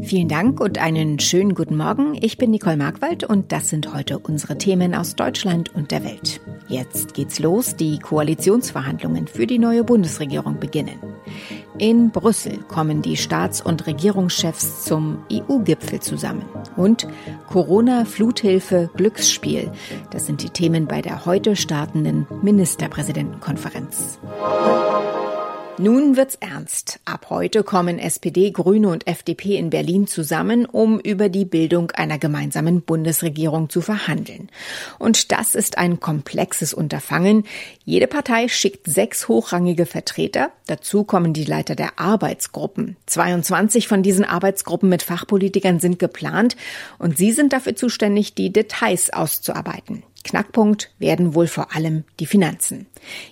Vielen Dank und einen schönen guten Morgen. Ich bin Nicole Markwald und das sind heute unsere Themen aus Deutschland und der Welt. Jetzt geht's los. Die Koalitionsverhandlungen für die neue Bundesregierung beginnen. In Brüssel kommen die Staats- und Regierungschefs zum EU-Gipfel zusammen. Und Corona, Fluthilfe, Glücksspiel. Das sind die Themen bei der heute startenden Ministerpräsidentenkonferenz. Nun wird's ernst. Ab heute kommen SPD, Grüne und FDP in Berlin zusammen, um über die Bildung einer gemeinsamen Bundesregierung zu verhandeln. Und das ist ein komplexes Unterfangen. Jede Partei schickt sechs hochrangige Vertreter. Dazu kommen die Leiter der Arbeitsgruppen. 22 von diesen Arbeitsgruppen mit Fachpolitikern sind geplant und sie sind dafür zuständig, die Details auszuarbeiten. Knackpunkt werden wohl vor allem die Finanzen.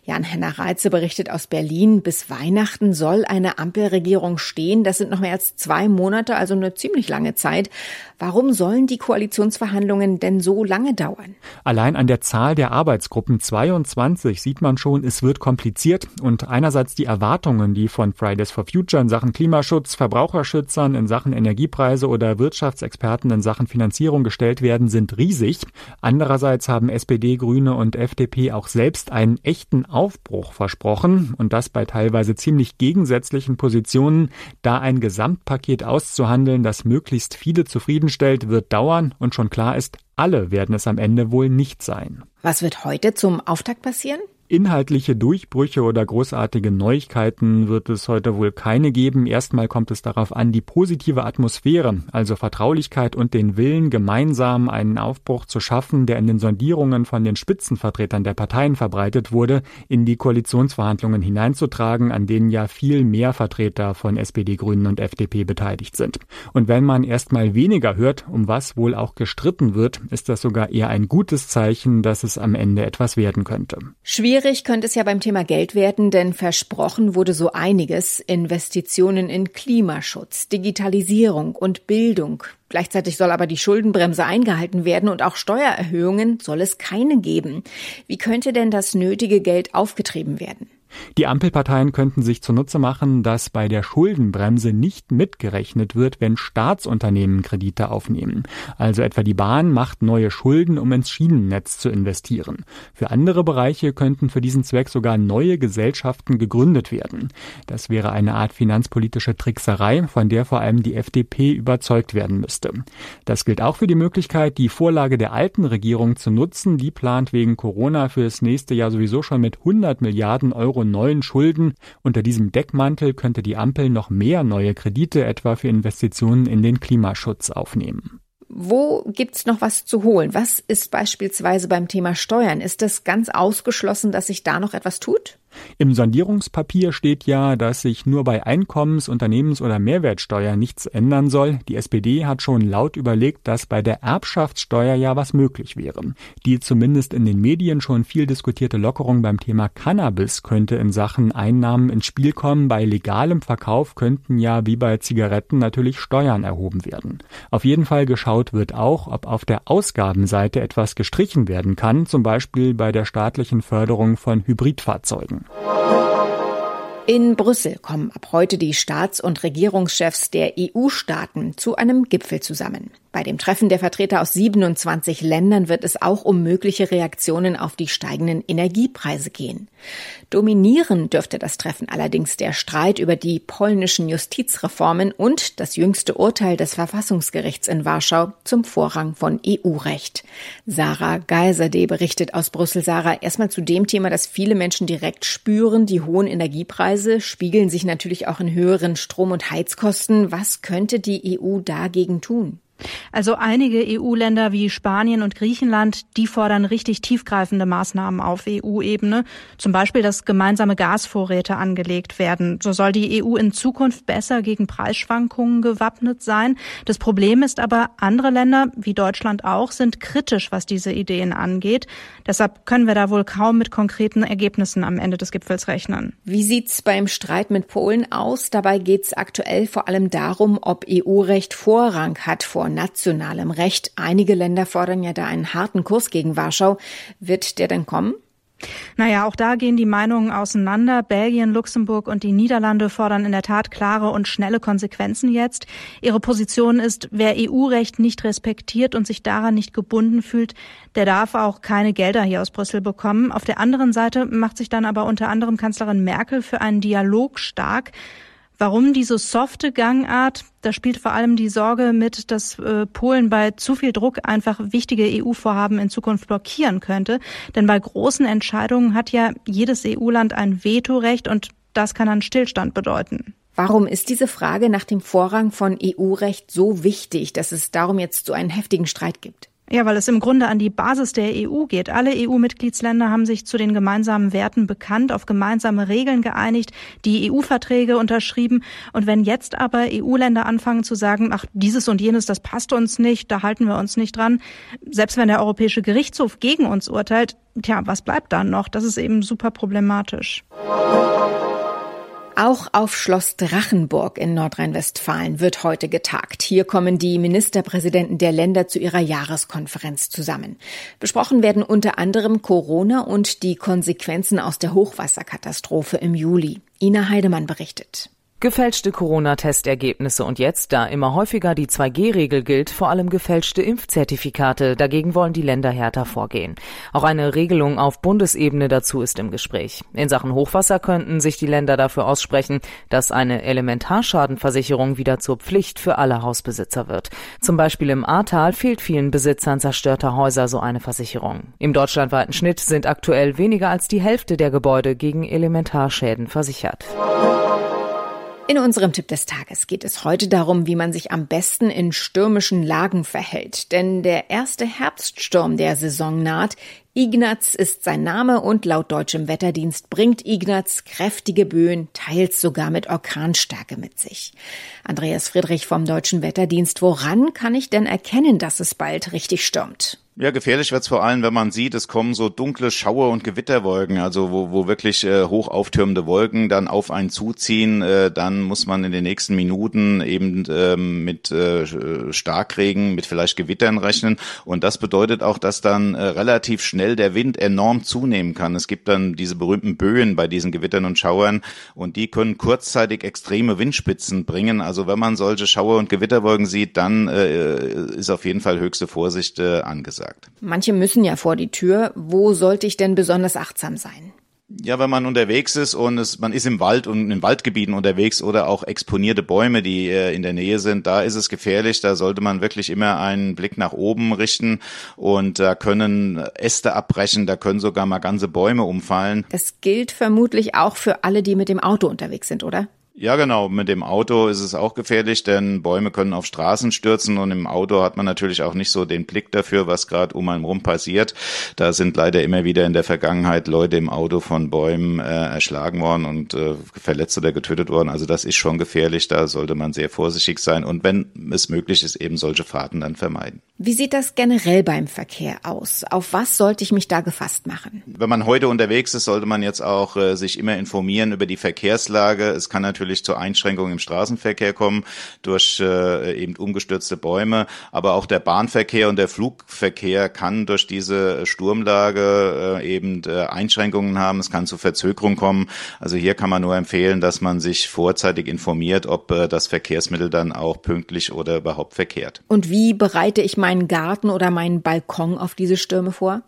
Jan-Henner Reitze berichtet aus Berlin, bis Weihnachten soll eine Ampelregierung stehen. Das sind noch mehr als zwei Monate, also eine ziemlich lange Zeit. Warum sollen die Koalitionsverhandlungen denn so lange dauern? Allein an der Zahl der Arbeitsgruppen 22 sieht man schon, es wird kompliziert und einerseits die Erwartungen, die von Fridays for Future in Sachen Klimaschutz, Verbraucherschützern in Sachen Energiepreise oder Wirtschaftsexperten in Sachen Finanzierung gestellt werden, sind riesig. Andererseits haben SPD, Grüne und FDP auch selbst einen echten Aufbruch versprochen und das bei teilweise ziemlich gegensätzlichen Positionen. Da ein Gesamtpaket auszuhandeln, das möglichst viele zufrieden zufriedenstellt, wird dauern und schon klar ist, alle werden es am Ende wohl nicht sein. Was wird heute zum Auftakt passieren? Inhaltliche Durchbrüche oder großartige Neuigkeiten wird es heute wohl keine geben. Erstmal kommt es darauf an, die positive Atmosphäre, also Vertraulichkeit und den Willen, gemeinsam einen Aufbruch zu schaffen, der in den Sondierungen von den Spitzenvertretern der Parteien verbreitet wurde, in die Koalitionsverhandlungen hineinzutragen, an denen ja viel mehr Vertreter von SPD, Grünen und FDP beteiligt sind. Und wenn man erstmal weniger hört, um was wohl auch gestritten wird, ist das sogar eher ein gutes Zeichen, dass es am Ende etwas werden könnte. Schwierig Schwierig könnte es ja beim Thema Geld werden, denn versprochen wurde so einiges. Investitionen in Klimaschutz, Digitalisierung und Bildung. Gleichzeitig soll aber die Schuldenbremse eingehalten werden und auch Steuererhöhungen soll es keine geben. Wie könnte denn das nötige Geld aufgetrieben werden? Die Ampelparteien könnten sich zunutze machen, dass bei der Schuldenbremse nicht mitgerechnet wird, wenn Staatsunternehmen Kredite aufnehmen. Also etwa die Bahn macht neue Schulden, um ins Schienennetz zu investieren. Für andere Bereiche könnten für diesen Zweck sogar neue Gesellschaften gegründet werden. Das wäre eine Art finanzpolitische Trickserei, von der vor allem die FDP überzeugt werden müsste. Das gilt auch für die Möglichkeit, die Vorlage der alten Regierung zu nutzen. Die plant wegen Corona für das nächste Jahr sowieso schon mit 100 Milliarden Euro neuen Schulden. Unter diesem Deckmantel könnte die Ampel noch mehr neue Kredite etwa für Investitionen in den Klimaschutz aufnehmen. Wo gibt's noch was zu holen? Was ist beispielsweise beim Thema Steuern? Ist es ganz ausgeschlossen, dass sich da noch etwas tut? Im Sondierungspapier steht ja, dass sich nur bei Einkommens-, Unternehmens- oder Mehrwertsteuer nichts ändern soll. Die SPD hat schon laut überlegt, dass bei der Erbschaftssteuer ja was möglich wäre. Die zumindest in den Medien schon viel diskutierte Lockerung beim Thema Cannabis könnte in Sachen Einnahmen ins Spiel kommen. Bei legalem Verkauf könnten ja wie bei Zigaretten natürlich Steuern erhoben werden. Auf jeden Fall geschaut wird auch, ob auf der Ausgabenseite etwas gestrichen werden kann, zum Beispiel bei der staatlichen Förderung von Hybridfahrzeugen. Thank you. In Brüssel kommen ab heute die Staats- und Regierungschefs der EU-Staaten zu einem Gipfel zusammen. Bei dem Treffen der Vertreter aus 27 Ländern wird es auch um mögliche Reaktionen auf die steigenden Energiepreise gehen. Dominieren dürfte das Treffen allerdings der Streit über die polnischen Justizreformen und das jüngste Urteil des Verfassungsgerichts in Warschau zum Vorrang von EU-Recht. Sarah Geiserde berichtet aus Brüssel. Sarah, erstmal zu dem Thema, das viele Menschen direkt spüren. Die hohen Energiepreise spiegeln sich natürlich auch in höheren Strom- und Heizkosten. Was könnte die EU dagegen tun? Also einige EU-Länder wie Spanien und Griechenland, die fordern richtig tiefgreifende Maßnahmen auf EU-Ebene. Zum Beispiel, dass gemeinsame Gasvorräte angelegt werden. So soll die EU in Zukunft besser gegen Preisschwankungen gewappnet sein. Das Problem ist aber, andere Länder, wie Deutschland auch, sind kritisch, was diese Ideen angeht. Deshalb können wir da wohl kaum mit konkreten Ergebnissen am Ende des Gipfels rechnen. Wie sieht's beim Streit mit Polen aus? Dabei geht's aktuell vor allem darum, ob EU-Recht Vorrang hat vor vor nationalem Recht. Einige Länder fordern ja da einen harten Kurs gegen Warschau. Wird der denn kommen? Naja, auch da gehen die Meinungen auseinander. Belgien, Luxemburg und die Niederlande fordern in der Tat klare und schnelle Konsequenzen jetzt. Ihre Position ist, wer EU-Recht nicht respektiert und sich daran nicht gebunden fühlt, der darf auch keine Gelder hier aus Brüssel bekommen. Auf der anderen Seite macht sich dann aber unter anderem Kanzlerin Merkel für einen Dialog stark. Warum diese softe Gangart? Da spielt vor allem die Sorge mit, dass äh, Polen bei zu viel Druck einfach wichtige EU-Vorhaben in Zukunft blockieren könnte. Denn bei großen Entscheidungen hat ja jedes EU-Land ein Vetorecht und das kann dann Stillstand bedeuten. Warum ist diese Frage nach dem Vorrang von EU-Recht so wichtig, dass es darum jetzt so einen heftigen Streit gibt? Ja, weil es im Grunde an die Basis der EU geht. Alle EU-Mitgliedsländer haben sich zu den gemeinsamen Werten bekannt, auf gemeinsame Regeln geeinigt, die EU-Verträge unterschrieben. Und wenn jetzt aber EU-Länder anfangen zu sagen, ach, dieses und jenes, das passt uns nicht, da halten wir uns nicht dran, selbst wenn der Europäische Gerichtshof gegen uns urteilt, tja, was bleibt dann noch? Das ist eben super problematisch. Auch auf Schloss Drachenburg in Nordrhein-Westfalen wird heute getagt. Hier kommen die Ministerpräsidenten der Länder zu ihrer Jahreskonferenz zusammen. Besprochen werden unter anderem Corona und die Konsequenzen aus der Hochwasserkatastrophe im Juli. Ina Heidemann berichtet. Gefälschte Corona-Testergebnisse und jetzt, da immer häufiger die 2G-Regel gilt, vor allem gefälschte Impfzertifikate. Dagegen wollen die Länder härter vorgehen. Auch eine Regelung auf Bundesebene dazu ist im Gespräch. In Sachen Hochwasser könnten sich die Länder dafür aussprechen, dass eine Elementarschadenversicherung wieder zur Pflicht für alle Hausbesitzer wird. Zum Beispiel im Ahrtal fehlt vielen Besitzern zerstörter Häuser so eine Versicherung. Im deutschlandweiten Schnitt sind aktuell weniger als die Hälfte der Gebäude gegen Elementarschäden versichert. In unserem Tipp des Tages geht es heute darum, wie man sich am besten in stürmischen Lagen verhält. Denn der erste Herbststurm der Saison naht. Ignaz ist sein Name und laut deutschem Wetterdienst bringt Ignaz kräftige Böen, teils sogar mit Orkanstärke mit sich. Andreas Friedrich vom deutschen Wetterdienst, woran kann ich denn erkennen, dass es bald richtig stürmt? Ja, gefährlich wird's vor allem, wenn man sieht, es kommen so dunkle Schauer und Gewitterwolken, also wo, wo wirklich äh, hoch auftürmende Wolken dann auf einen zuziehen. Äh, dann muss man in den nächsten Minuten eben ähm, mit äh, Starkregen, mit vielleicht Gewittern rechnen. Und das bedeutet auch, dass dann äh, relativ schnell der Wind enorm zunehmen kann. Es gibt dann diese berühmten Böen bei diesen Gewittern und Schauern und die können kurzzeitig extreme Windspitzen bringen. Also wenn man solche Schauer und Gewitterwolken sieht, dann äh, ist auf jeden Fall höchste Vorsicht äh, angesagt gesagt. Manche müssen ja vor die Tür. Wo sollte ich denn besonders achtsam sein? Ja, wenn man unterwegs ist und es, man ist im Wald und in Waldgebieten unterwegs oder auch exponierte Bäume, die äh, in der Nähe sind, da ist es gefährlich. Da sollte man wirklich immer einen Blick nach oben richten und da können Äste abbrechen, da können sogar mal ganze Bäume umfallen. Das gilt vermutlich auch für alle, die mit dem Auto unterwegs sind, oder? Ja, genau. Mit dem Auto ist es auch gefährlich, denn Bäume können auf Straßen stürzen und im Auto hat man natürlich auch nicht so den Blick dafür, was gerade um einen rum passiert. Da sind leider immer wieder in der Vergangenheit Leute im Auto von Bäumen äh, erschlagen worden und äh, verletzt oder getötet worden. Also das ist schon gefährlich. Da sollte man sehr vorsichtig sein und wenn es möglich ist, eben solche Fahrten dann vermeiden. Wie sieht das generell beim Verkehr aus? Auf was sollte ich mich da gefasst machen? Wenn man heute unterwegs ist, sollte man jetzt auch äh, sich immer informieren über die Verkehrslage. Es kann natürlich natürlich zu Einschränkungen im Straßenverkehr kommen durch äh, eben umgestürzte Bäume, aber auch der Bahnverkehr und der Flugverkehr kann durch diese Sturmlage äh, eben äh, Einschränkungen haben. Es kann zu Verzögerungen kommen. Also hier kann man nur empfehlen, dass man sich vorzeitig informiert, ob äh, das Verkehrsmittel dann auch pünktlich oder überhaupt verkehrt. Und wie bereite ich meinen Garten oder meinen Balkon auf diese Stürme vor?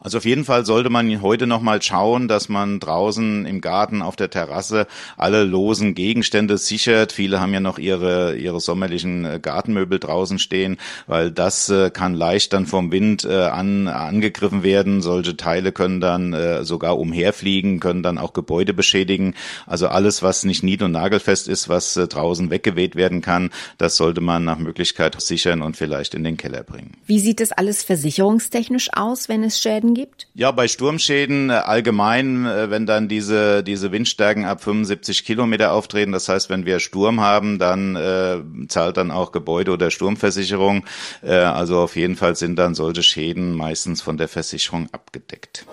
Also auf jeden Fall sollte man heute noch mal schauen, dass man draußen im Garten auf der Terrasse alle losen Gegenstände sichert. Viele haben ja noch ihre ihre sommerlichen äh, Gartenmöbel draußen stehen, weil das äh, kann leicht dann vom Wind äh, an angegriffen werden. Solche Teile können dann äh, sogar umherfliegen, können dann auch Gebäude beschädigen. Also alles, was nicht nied- und nagelfest ist, was äh, draußen weggeweht werden kann, das sollte man nach Möglichkeit sichern und vielleicht in den Keller bringen. Wie sieht es alles versicherungstechnisch aus, wenn es Schäden gibt? Ja, bei Sturmschäden äh, allgemein, äh, wenn dann diese, diese Windstärken ab 75 Kilometer auftreten, das heißt, wenn wir Sturm haben, dann äh, zahlt dann auch Gebäude- oder Sturmversicherung. Äh, also auf jeden Fall sind dann solche Schäden meistens von der Versicherung abgedeckt.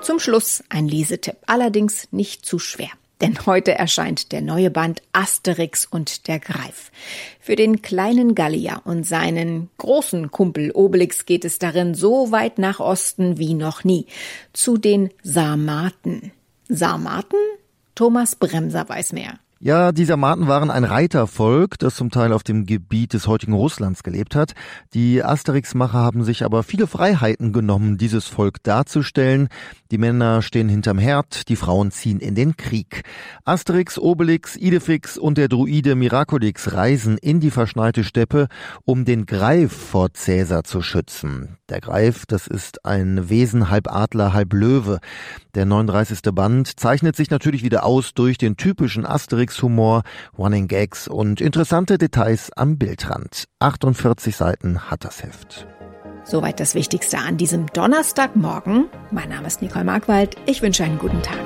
Zum Schluss ein Lesetipp, allerdings nicht zu schwer. Denn heute erscheint der neue Band Asterix und der Greif. Für den kleinen Gallier und seinen großen Kumpel Obelix geht es darin so weit nach Osten wie noch nie. Zu den Sarmaten. Sarmaten? Thomas Bremser weiß mehr. Ja, die Sarmaten waren ein Reitervolk, das zum Teil auf dem Gebiet des heutigen Russlands gelebt hat. Die Asterix-Macher haben sich aber viele Freiheiten genommen, dieses Volk darzustellen. Die Männer stehen hinterm Herd, die Frauen ziehen in den Krieg. Asterix, Obelix, Idefix und der Druide Miraculix reisen in die verschneite Steppe, um den Greif vor Cäsar zu schützen. Der Greif, das ist ein Wesen halb Adler, halb Löwe. Der 39. Band zeichnet sich natürlich wieder aus durch den typischen Asterix-Humor, Running Gags und interessante Details am Bildrand. 48 Seiten hat das Heft. Soweit das Wichtigste an diesem Donnerstagmorgen. Mein Name ist Nicole Markwald. Ich wünsche einen guten Tag.